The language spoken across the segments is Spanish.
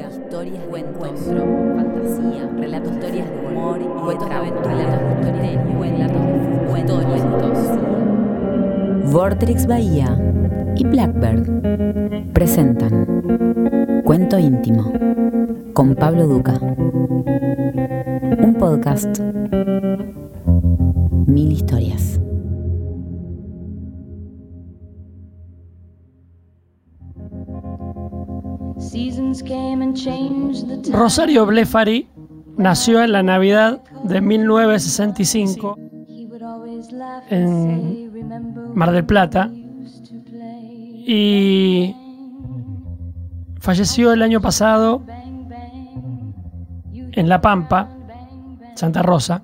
historias, cuentos, fantasía, relatos, historias de humor y cuentos de aventura, relatos de relatos de fútbol, cuentos. Vortrix Bahía y Blackbird presentan Cuento íntimo con Pablo Duca. Un podcast. Mil historias. Rosario Blefari nació en la Navidad de 1965 en Mar del Plata y falleció el año pasado en La Pampa, Santa Rosa.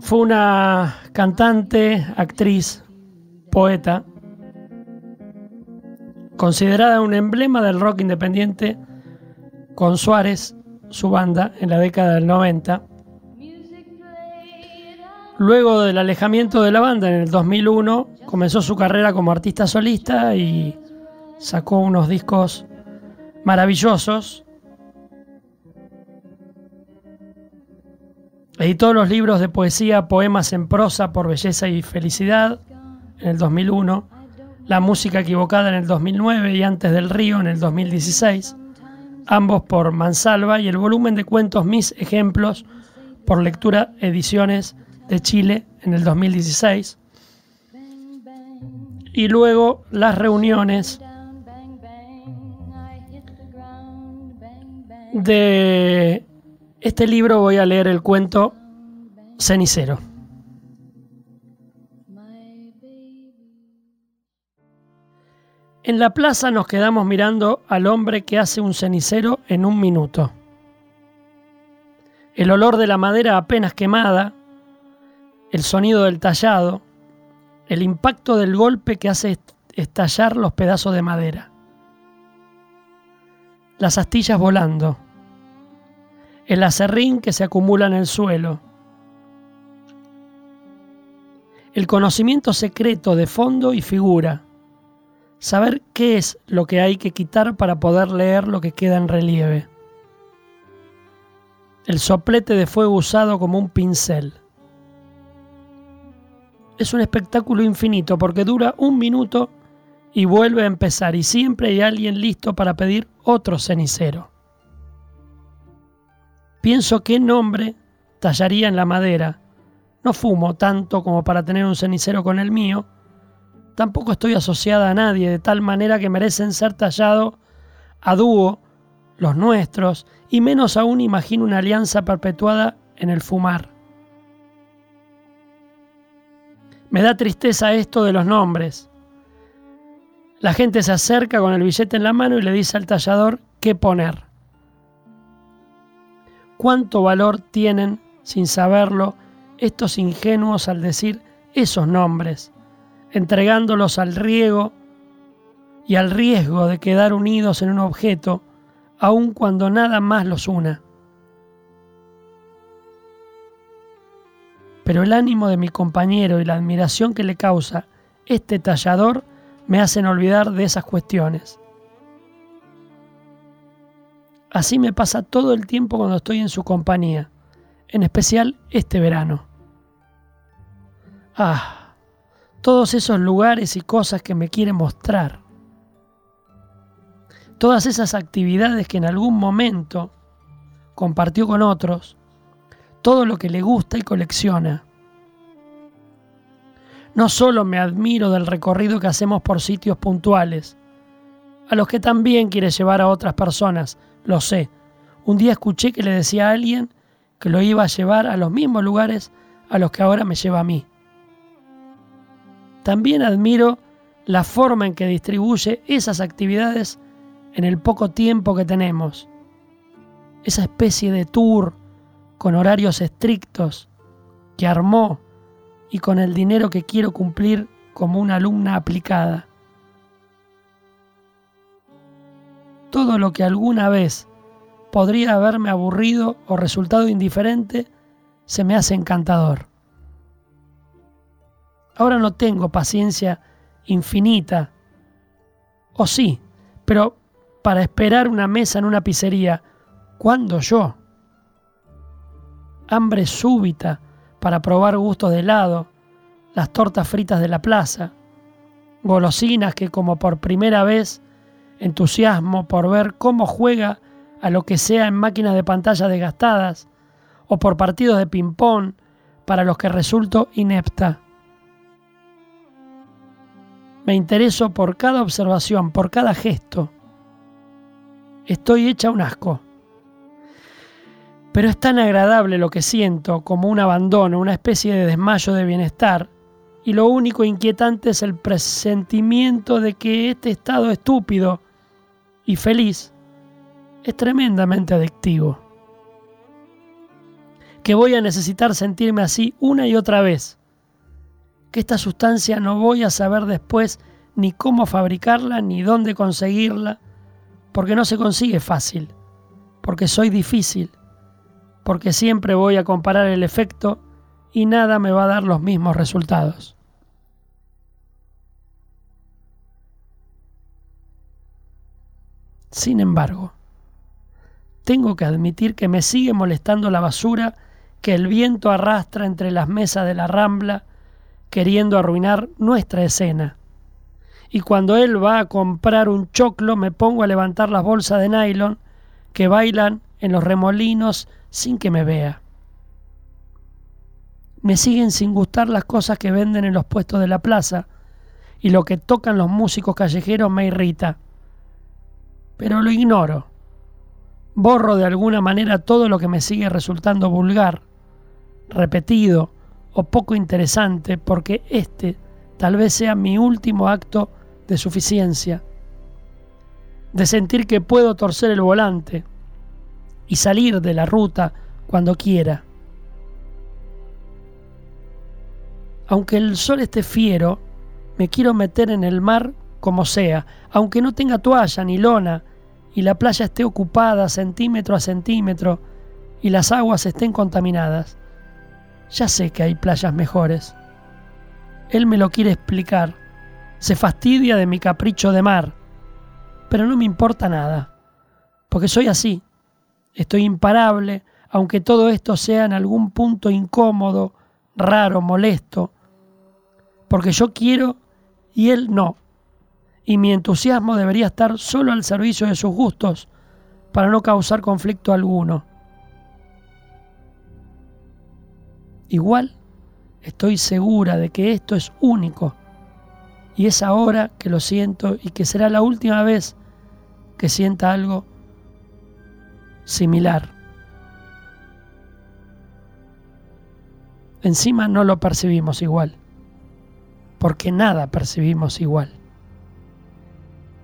Fue una cantante, actriz, poeta considerada un emblema del rock independiente con Suárez, su banda, en la década del 90. Luego del alejamiento de la banda en el 2001, comenzó su carrera como artista solista y sacó unos discos maravillosos. Editó los libros de poesía Poemas en prosa por belleza y felicidad en el 2001 la música equivocada en el 2009 y Antes del Río en el 2016, ambos por Mansalva y el volumen de cuentos Mis Ejemplos por Lectura Ediciones de Chile en el 2016. Y luego las reuniones de este libro voy a leer el cuento Cenicero. En la plaza nos quedamos mirando al hombre que hace un cenicero en un minuto. El olor de la madera apenas quemada, el sonido del tallado, el impacto del golpe que hace estallar los pedazos de madera, las astillas volando, el acerrín que se acumula en el suelo, el conocimiento secreto de fondo y figura, saber qué es lo que hay que quitar para poder leer lo que queda en relieve. El soplete de fuego usado como un pincel. Es un espectáculo infinito porque dura un minuto y vuelve a empezar y siempre hay alguien listo para pedir otro cenicero. Pienso qué nombre tallaría en la madera. No fumo tanto como para tener un cenicero con el mío, Tampoco estoy asociada a nadie, de tal manera que merecen ser tallados a dúo los nuestros, y menos aún imagino una alianza perpetuada en el fumar. Me da tristeza esto de los nombres. La gente se acerca con el billete en la mano y le dice al tallador qué poner. ¿Cuánto valor tienen, sin saberlo, estos ingenuos al decir esos nombres? Entregándolos al riego y al riesgo de quedar unidos en un objeto, aun cuando nada más los una. Pero el ánimo de mi compañero y la admiración que le causa este tallador me hacen olvidar de esas cuestiones. Así me pasa todo el tiempo cuando estoy en su compañía, en especial este verano. Ah, todos esos lugares y cosas que me quiere mostrar. Todas esas actividades que en algún momento compartió con otros. Todo lo que le gusta y colecciona. No solo me admiro del recorrido que hacemos por sitios puntuales, a los que también quiere llevar a otras personas, lo sé. Un día escuché que le decía a alguien que lo iba a llevar a los mismos lugares a los que ahora me lleva a mí. También admiro la forma en que distribuye esas actividades en el poco tiempo que tenemos. Esa especie de tour con horarios estrictos que armó y con el dinero que quiero cumplir como una alumna aplicada. Todo lo que alguna vez podría haberme aburrido o resultado indiferente se me hace encantador. Ahora no tengo paciencia infinita O sí, pero para esperar una mesa en una pizzería, ¿cuándo yo? Hambre súbita para probar gustos de helado, las tortas fritas de la plaza, golosinas que como por primera vez entusiasmo por ver cómo juega a lo que sea en máquinas de pantalla desgastadas o por partidos de ping-pong para los que resulto inepta. Me intereso por cada observación, por cada gesto. Estoy hecha un asco. Pero es tan agradable lo que siento como un abandono, una especie de desmayo de bienestar, y lo único inquietante es el presentimiento de que este estado estúpido y feliz es tremendamente adictivo. Que voy a necesitar sentirme así una y otra vez. Que esta sustancia no voy a saber después ni cómo fabricarla ni dónde conseguirla, porque no se consigue fácil, porque soy difícil, porque siempre voy a comparar el efecto y nada me va a dar los mismos resultados. Sin embargo, tengo que admitir que me sigue molestando la basura que el viento arrastra entre las mesas de la rambla, queriendo arruinar nuestra escena. Y cuando él va a comprar un choclo, me pongo a levantar las bolsas de nylon que bailan en los remolinos sin que me vea. Me siguen sin gustar las cosas que venden en los puestos de la plaza, y lo que tocan los músicos callejeros me irrita pero lo ignoro. Borro de alguna manera todo lo que me sigue resultando vulgar, repetido o poco interesante, porque este tal vez sea mi último acto de suficiencia, de sentir que puedo torcer el volante y salir de la ruta cuando quiera. Aunque el sol esté fiero, me quiero meter en el mar como sea, aunque no tenga toalla ni lona, y la playa esté ocupada centímetro a centímetro y las aguas estén contaminadas. Ya sé que hay playas mejores. Él me lo quiere explicar. Se fastidia de mi capricho de mar. Pero no me importa nada. Porque soy así. Estoy imparable, aunque todo esto sea en algún punto incómodo, raro, molesto. Porque yo quiero y él no y mi entusiasmo debería estar solo al servicio de sus gustos para no causar conflicto alguno. Igual estoy segura de que esto es único y es ahora que lo siento y que será la última vez que sienta algo similar. Encima no lo percibimos igual, porque nada percibimos igual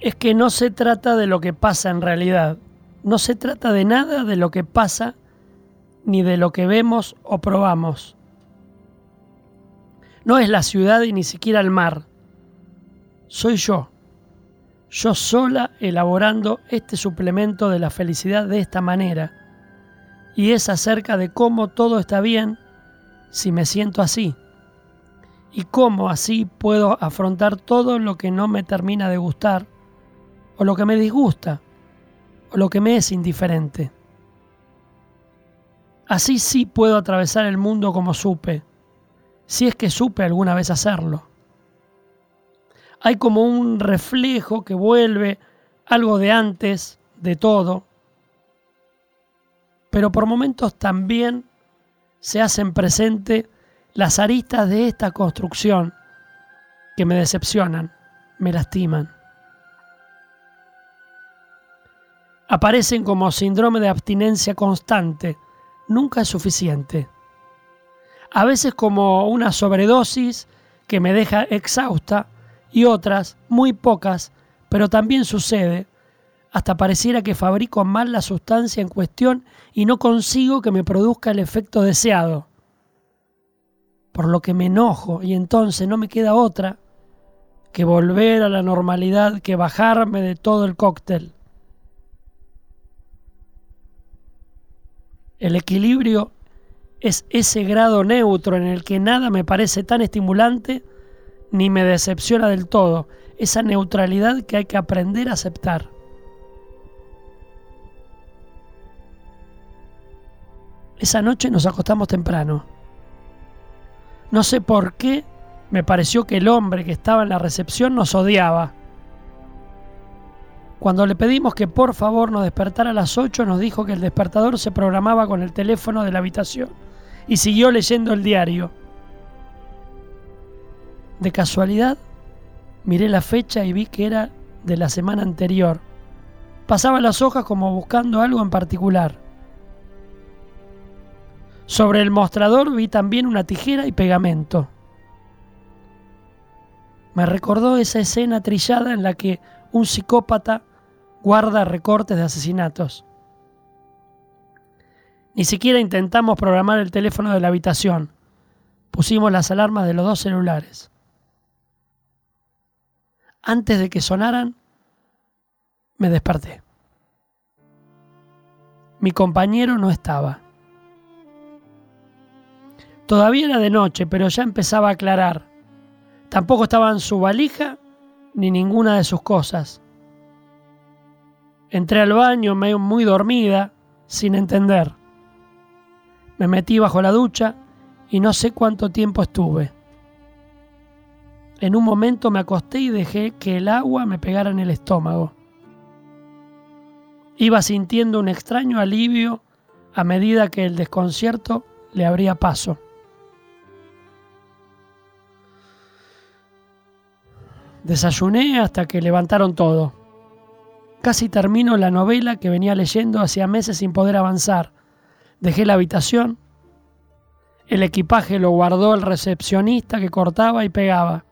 es que no se trata de lo que pasa en realidad. No se trata de nada de lo que pasa ni de lo que vemos o probamos. No es la ciudad y ni siquiera el mar. Soy yo. Yo sola elaborando este suplemento de la felicidad de esta manera. Y es acerca de cómo todo está bien si me siento así. Y cómo así puedo afrontar todo lo que no me termina de gustar o lo que me disgusta, o lo que me es indiferente. Así sí puedo atravesar el mundo como supe, si es que supe alguna vez hacerlo. Hay como un reflejo que vuelve algo de antes de todo, pero por momentos también se hacen presente las aristas de esta construcción que me decepcionan, me lastiman. aparecen como síndrome de abstinencia constante. Nunca es suficiente. A veces como una sobredosis que me deja exhausta y otras, muy pocas, pero también sucede, hasta pareciera que fabrico mal la sustancia en cuestión y no consigo que me produzca el efecto deseado. Por lo que me enojo y entonces no me queda otra que volver a la normalidad, que bajarme de todo el cóctel. El equilibrio es ese grado neutro en el que nada me parece tan estimulante ni me decepciona del todo, esa neutralidad que hay que aprender a aceptar. Esa noche nos acostamos temprano. No sé por qué me pareció que el hombre que estaba en la recepción nos odiaba. Cuando le pedimos que por favor nos despertara a las 8, nos dijo que el despertador se programaba con el teléfono de la habitación y siguió leyendo el diario. De casualidad, miré la fecha y vi que era de la semana anterior. Pasaba las hojas como buscando algo en particular. Sobre el mostrador vi también una tijera y pegamento. Me recordó esa escena trillada en la que un psicópata guarda recortes de asesinatos. Ni siquiera intentamos programar el teléfono de la habitación. Pusimos las alarmas de los dos celulares. Antes de que sonaran, me desperté. Mi compañero no estaba. Todavía era de noche, pero ya empezaba a aclarar. Tampoco estaba en su valija ni ninguna de sus cosas. Entré al baño muy dormida, sin entender. Me metí bajo la ducha y no sé cuánto tiempo estuve. En un momento me acosté y dejé que el agua me pegara en el estómago. Iba sintiendo un extraño alivio a medida que el desconcierto le abría paso. Desayuné hasta que levantaron todo. Casi termino la novela que venía leyendo hacía meses sin poder avanzar. Dejé la habitación. El equipaje lo guardó el recepcionista que cortaba y pegaba.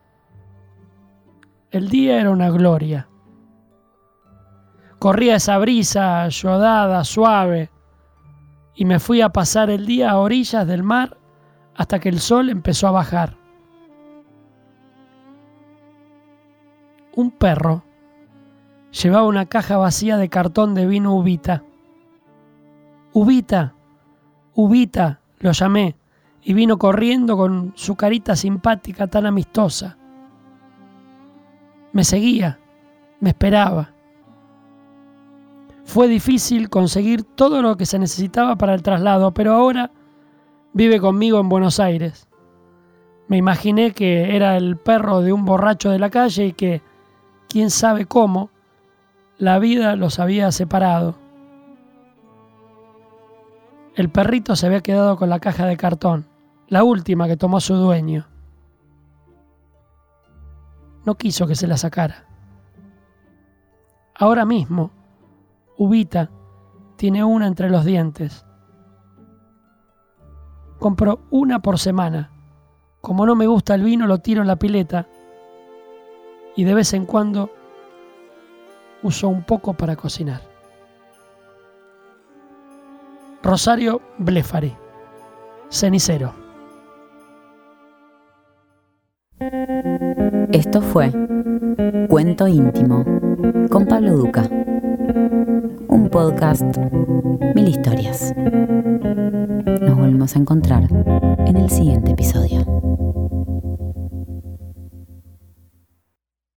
El día era una gloria. Corría esa brisa ayodada, suave, y me fui a pasar el día a orillas del mar hasta que el sol empezó a bajar. Un perro llevaba una caja vacía de cartón de vino Ubita. Ubita, Ubita, lo llamé, y vino corriendo con su carita simpática tan amistosa. Me seguía, me esperaba. Fue difícil conseguir todo lo que se necesitaba para el traslado, pero ahora vive conmigo en Buenos Aires. Me imaginé que era el perro de un borracho de la calle y que quién sabe cómo, la vida los había separado. El perrito se había quedado con la caja de cartón, la última que tomó su dueño. No quiso que se la sacara. Ahora mismo, Ubita tiene una entre los dientes. Compro una por semana. Como no me gusta el vino, lo tiro en la pileta y de vez en cuando uso un poco para cocinar. Rosario Blefari, cenicero. Esto fue Cuento íntimo con Pablo Duca. Un podcast, mil historias. Nos volvemos a encontrar en el siguiente episodio.